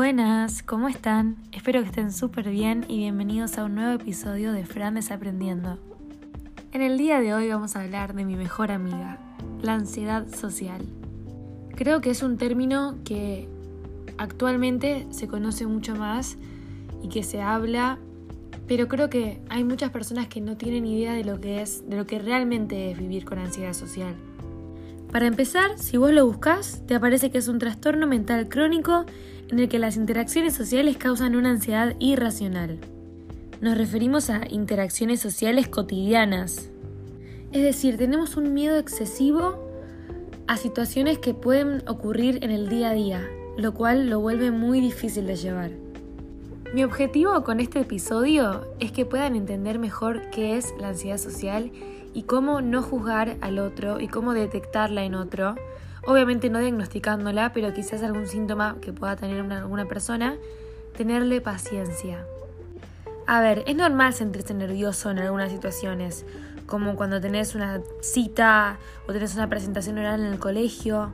Buenas, ¿cómo están? Espero que estén súper bien y bienvenidos a un nuevo episodio de Fran Desaprendiendo. En el día de hoy vamos a hablar de mi mejor amiga, la ansiedad social. Creo que es un término que actualmente se conoce mucho más y que se habla, pero creo que hay muchas personas que no tienen idea de lo que es, de lo que realmente es vivir con ansiedad social. Para empezar, si vos lo buscas, te aparece que es un trastorno mental crónico en el que las interacciones sociales causan una ansiedad irracional. Nos referimos a interacciones sociales cotidianas. Es decir, tenemos un miedo excesivo a situaciones que pueden ocurrir en el día a día, lo cual lo vuelve muy difícil de llevar. Mi objetivo con este episodio es que puedan entender mejor qué es la ansiedad social y cómo no juzgar al otro y cómo detectarla en otro obviamente no diagnosticándola, pero quizás algún síntoma que pueda tener una, alguna persona, tenerle paciencia. A ver, es normal sentirse nervioso en algunas situaciones, como cuando tenés una cita o tenés una presentación oral en el colegio,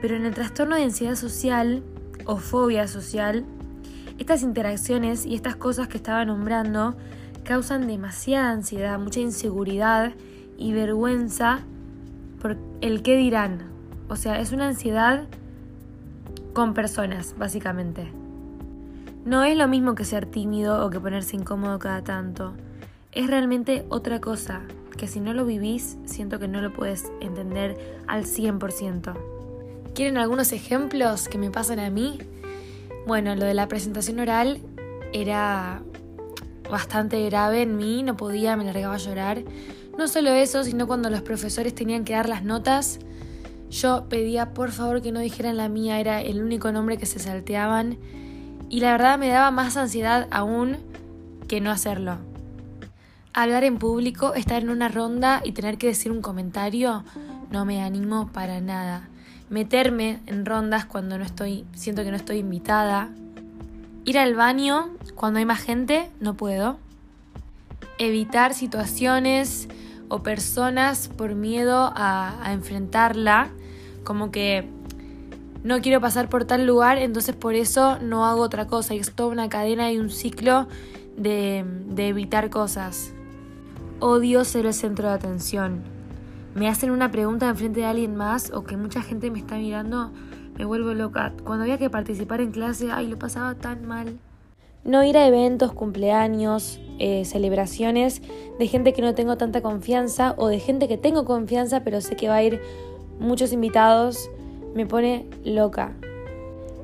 pero en el trastorno de ansiedad social o fobia social, estas interacciones y estas cosas que estaba nombrando causan demasiada ansiedad, mucha inseguridad y vergüenza por el qué dirán, o sea, es una ansiedad con personas, básicamente. No es lo mismo que ser tímido o que ponerse incómodo cada tanto. Es realmente otra cosa, que si no lo vivís, siento que no lo puedes entender al 100%. ¿Quieren algunos ejemplos que me pasan a mí? Bueno, lo de la presentación oral era bastante grave en mí, no podía, me largaba a llorar. No solo eso, sino cuando los profesores tenían que dar las notas, yo pedía por favor que no dijeran la mía, era el único nombre que se salteaban y la verdad me daba más ansiedad aún que no hacerlo. Hablar en público, estar en una ronda y tener que decir un comentario, no me animo para nada. Meterme en rondas cuando no estoy, siento que no estoy invitada. Ir al baño cuando hay más gente, no puedo. Evitar situaciones o personas por miedo a, enfrentarla como que no quiero pasar por tal lugar, entonces por eso no hago otra cosa. Y es toda una cadena y un ciclo de, de evitar cosas. Odio ser el centro de atención. Me hacen una pregunta enfrente de alguien más o que mucha gente me está mirando, me vuelvo loca. Cuando había que participar en clase, ay, lo pasaba tan mal. No ir a eventos, cumpleaños, eh, celebraciones de gente que no tengo tanta confianza o de gente que tengo confianza pero sé que va a ir muchos invitados, me pone loca.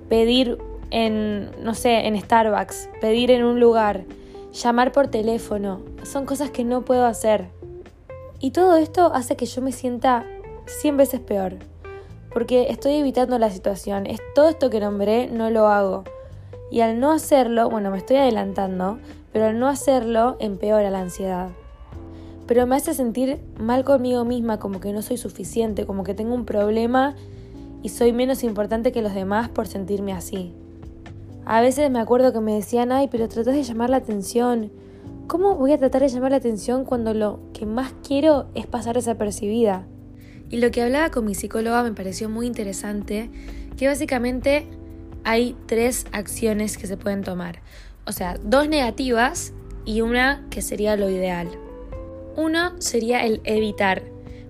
Pedir en, no sé, en Starbucks, pedir en un lugar, llamar por teléfono, son cosas que no puedo hacer. Y todo esto hace que yo me sienta 100 veces peor, porque estoy evitando la situación, es todo esto que nombré no lo hago. Y al no hacerlo, bueno, me estoy adelantando, pero al no hacerlo empeora la ansiedad pero me hace sentir mal conmigo misma, como que no soy suficiente, como que tengo un problema y soy menos importante que los demás por sentirme así. A veces me acuerdo que me decían, ay, pero tratás de llamar la atención. ¿Cómo voy a tratar de llamar la atención cuando lo que más quiero es pasar desapercibida? Y lo que hablaba con mi psicóloga me pareció muy interesante, que básicamente hay tres acciones que se pueden tomar. O sea, dos negativas y una que sería lo ideal. Uno sería el evitar.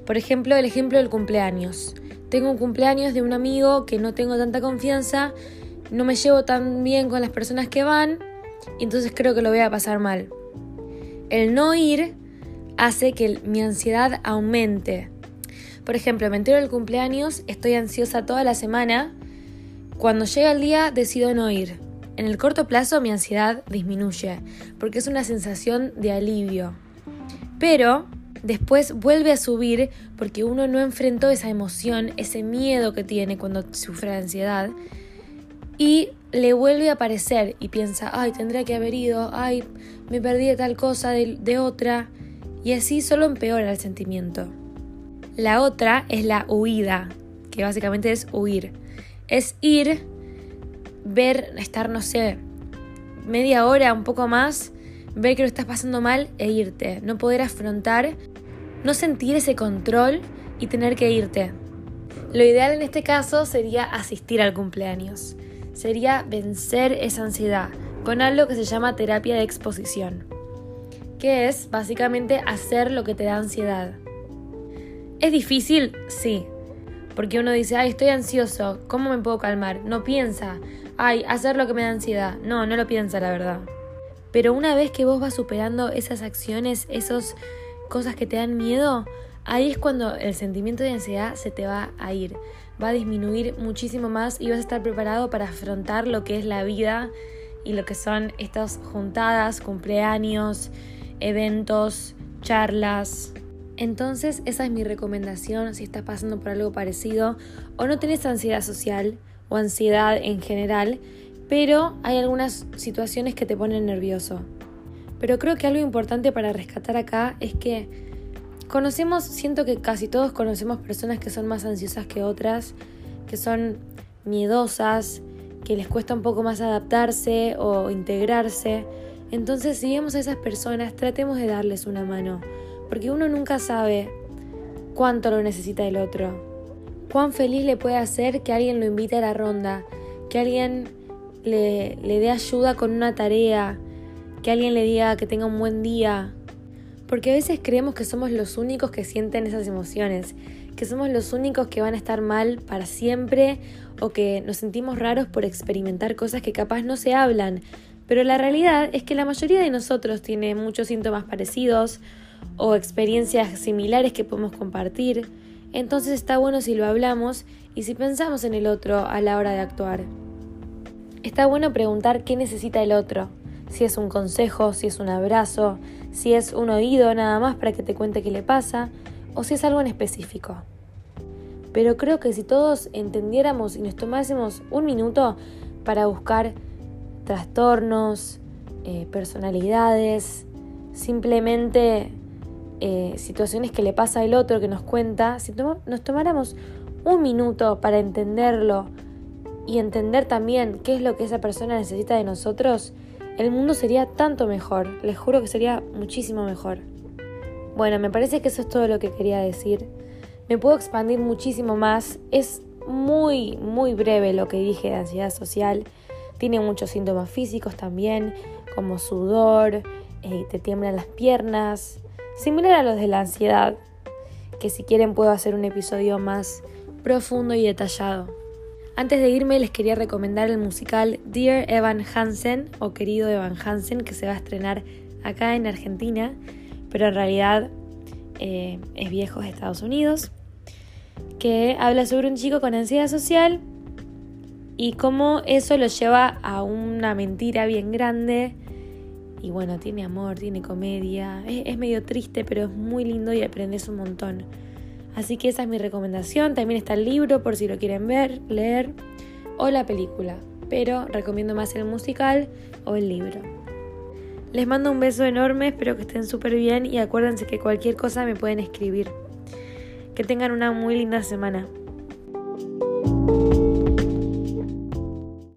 Por ejemplo, el ejemplo del cumpleaños. Tengo un cumpleaños de un amigo que no tengo tanta confianza, no me llevo tan bien con las personas que van, y entonces creo que lo voy a pasar mal. El no ir hace que mi ansiedad aumente. Por ejemplo, me entero del cumpleaños, estoy ansiosa toda la semana. Cuando llega el día decido no ir. En el corto plazo mi ansiedad disminuye, porque es una sensación de alivio. Pero después vuelve a subir porque uno no enfrentó esa emoción, ese miedo que tiene cuando sufre ansiedad y le vuelve a aparecer y piensa, ay, tendría que haber ido, ay, me perdí de tal cosa, de, de otra, y así solo empeora el sentimiento. La otra es la huida, que básicamente es huir. Es ir, ver, estar, no sé, media hora, un poco más, ver que lo estás pasando mal e irte, no poder afrontar, no sentir ese control y tener que irte. Lo ideal en este caso sería asistir al cumpleaños. sería vencer esa ansiedad con algo que se llama terapia de exposición, que es básicamente hacer lo que te da ansiedad. ¿Es difícil? Sí. Porque uno dice, ay, estoy ansioso, ¿cómo me puedo calmar? No piensa, ay, hacer lo que me da ansiedad. No, no lo piensa, la verdad. Pero una vez que vos vas superando esas acciones, esas cosas que te dan miedo, ahí es cuando el sentimiento de ansiedad se te va a ir. Va a disminuir muchísimo más y vas a estar preparado para afrontar lo que es la vida y lo que son estas juntadas, cumpleaños, eventos, charlas. Entonces esa es mi recomendación si estás pasando por algo parecido o no tenés ansiedad social o ansiedad en general, pero hay algunas situaciones que te ponen nervioso. Pero creo que algo importante para rescatar acá es que conocemos, siento que casi todos conocemos personas que son más ansiosas que otras, que son miedosas, que les cuesta un poco más adaptarse o integrarse. Entonces, si vemos a esas personas, tratemos de darles una mano, porque uno nunca sabe cuánto lo necesita el otro. Cuán feliz le puede hacer que alguien lo invite a la ronda, que alguien le, le dé ayuda con una tarea, que alguien le diga que tenga un buen día. Porque a veces creemos que somos los únicos que sienten esas emociones, que somos los únicos que van a estar mal para siempre o que nos sentimos raros por experimentar cosas que capaz no se hablan. Pero la realidad es que la mayoría de nosotros tiene muchos síntomas parecidos o experiencias similares que podemos compartir. Entonces está bueno si lo hablamos y si pensamos en el otro a la hora de actuar. Está bueno preguntar qué necesita el otro, si es un consejo, si es un abrazo, si es un oído nada más para que te cuente qué le pasa, o si es algo en específico. Pero creo que si todos entendiéramos y nos tomásemos un minuto para buscar trastornos, eh, personalidades, simplemente eh, situaciones que le pasa al otro que nos cuenta, si nos tomáramos un minuto para entenderlo y entender también qué es lo que esa persona necesita de nosotros, el mundo sería tanto mejor, les juro que sería muchísimo mejor. Bueno, me parece que eso es todo lo que quería decir. Me puedo expandir muchísimo más, es muy, muy breve lo que dije de ansiedad social, tiene muchos síntomas físicos también, como sudor, eh, te tiemblan las piernas, similar a los de la ansiedad, que si quieren puedo hacer un episodio más profundo y detallado. Antes de irme les quería recomendar el musical Dear Evan Hansen o Querido Evan Hansen que se va a estrenar acá en Argentina, pero en realidad eh, es viejo de Estados Unidos, que habla sobre un chico con ansiedad social y cómo eso lo lleva a una mentira bien grande y bueno, tiene amor, tiene comedia, es, medio triste, pero es muy lindo y aprendes un montón. Así que esa es mi recomendación. También está el libro por si lo quieren ver, leer, o la película. Pero recomiendo más el musical o el libro. Les mando un beso enorme, espero que estén súper bien y acuérdense que cualquier cosa me pueden escribir. Que tengan una muy linda semana.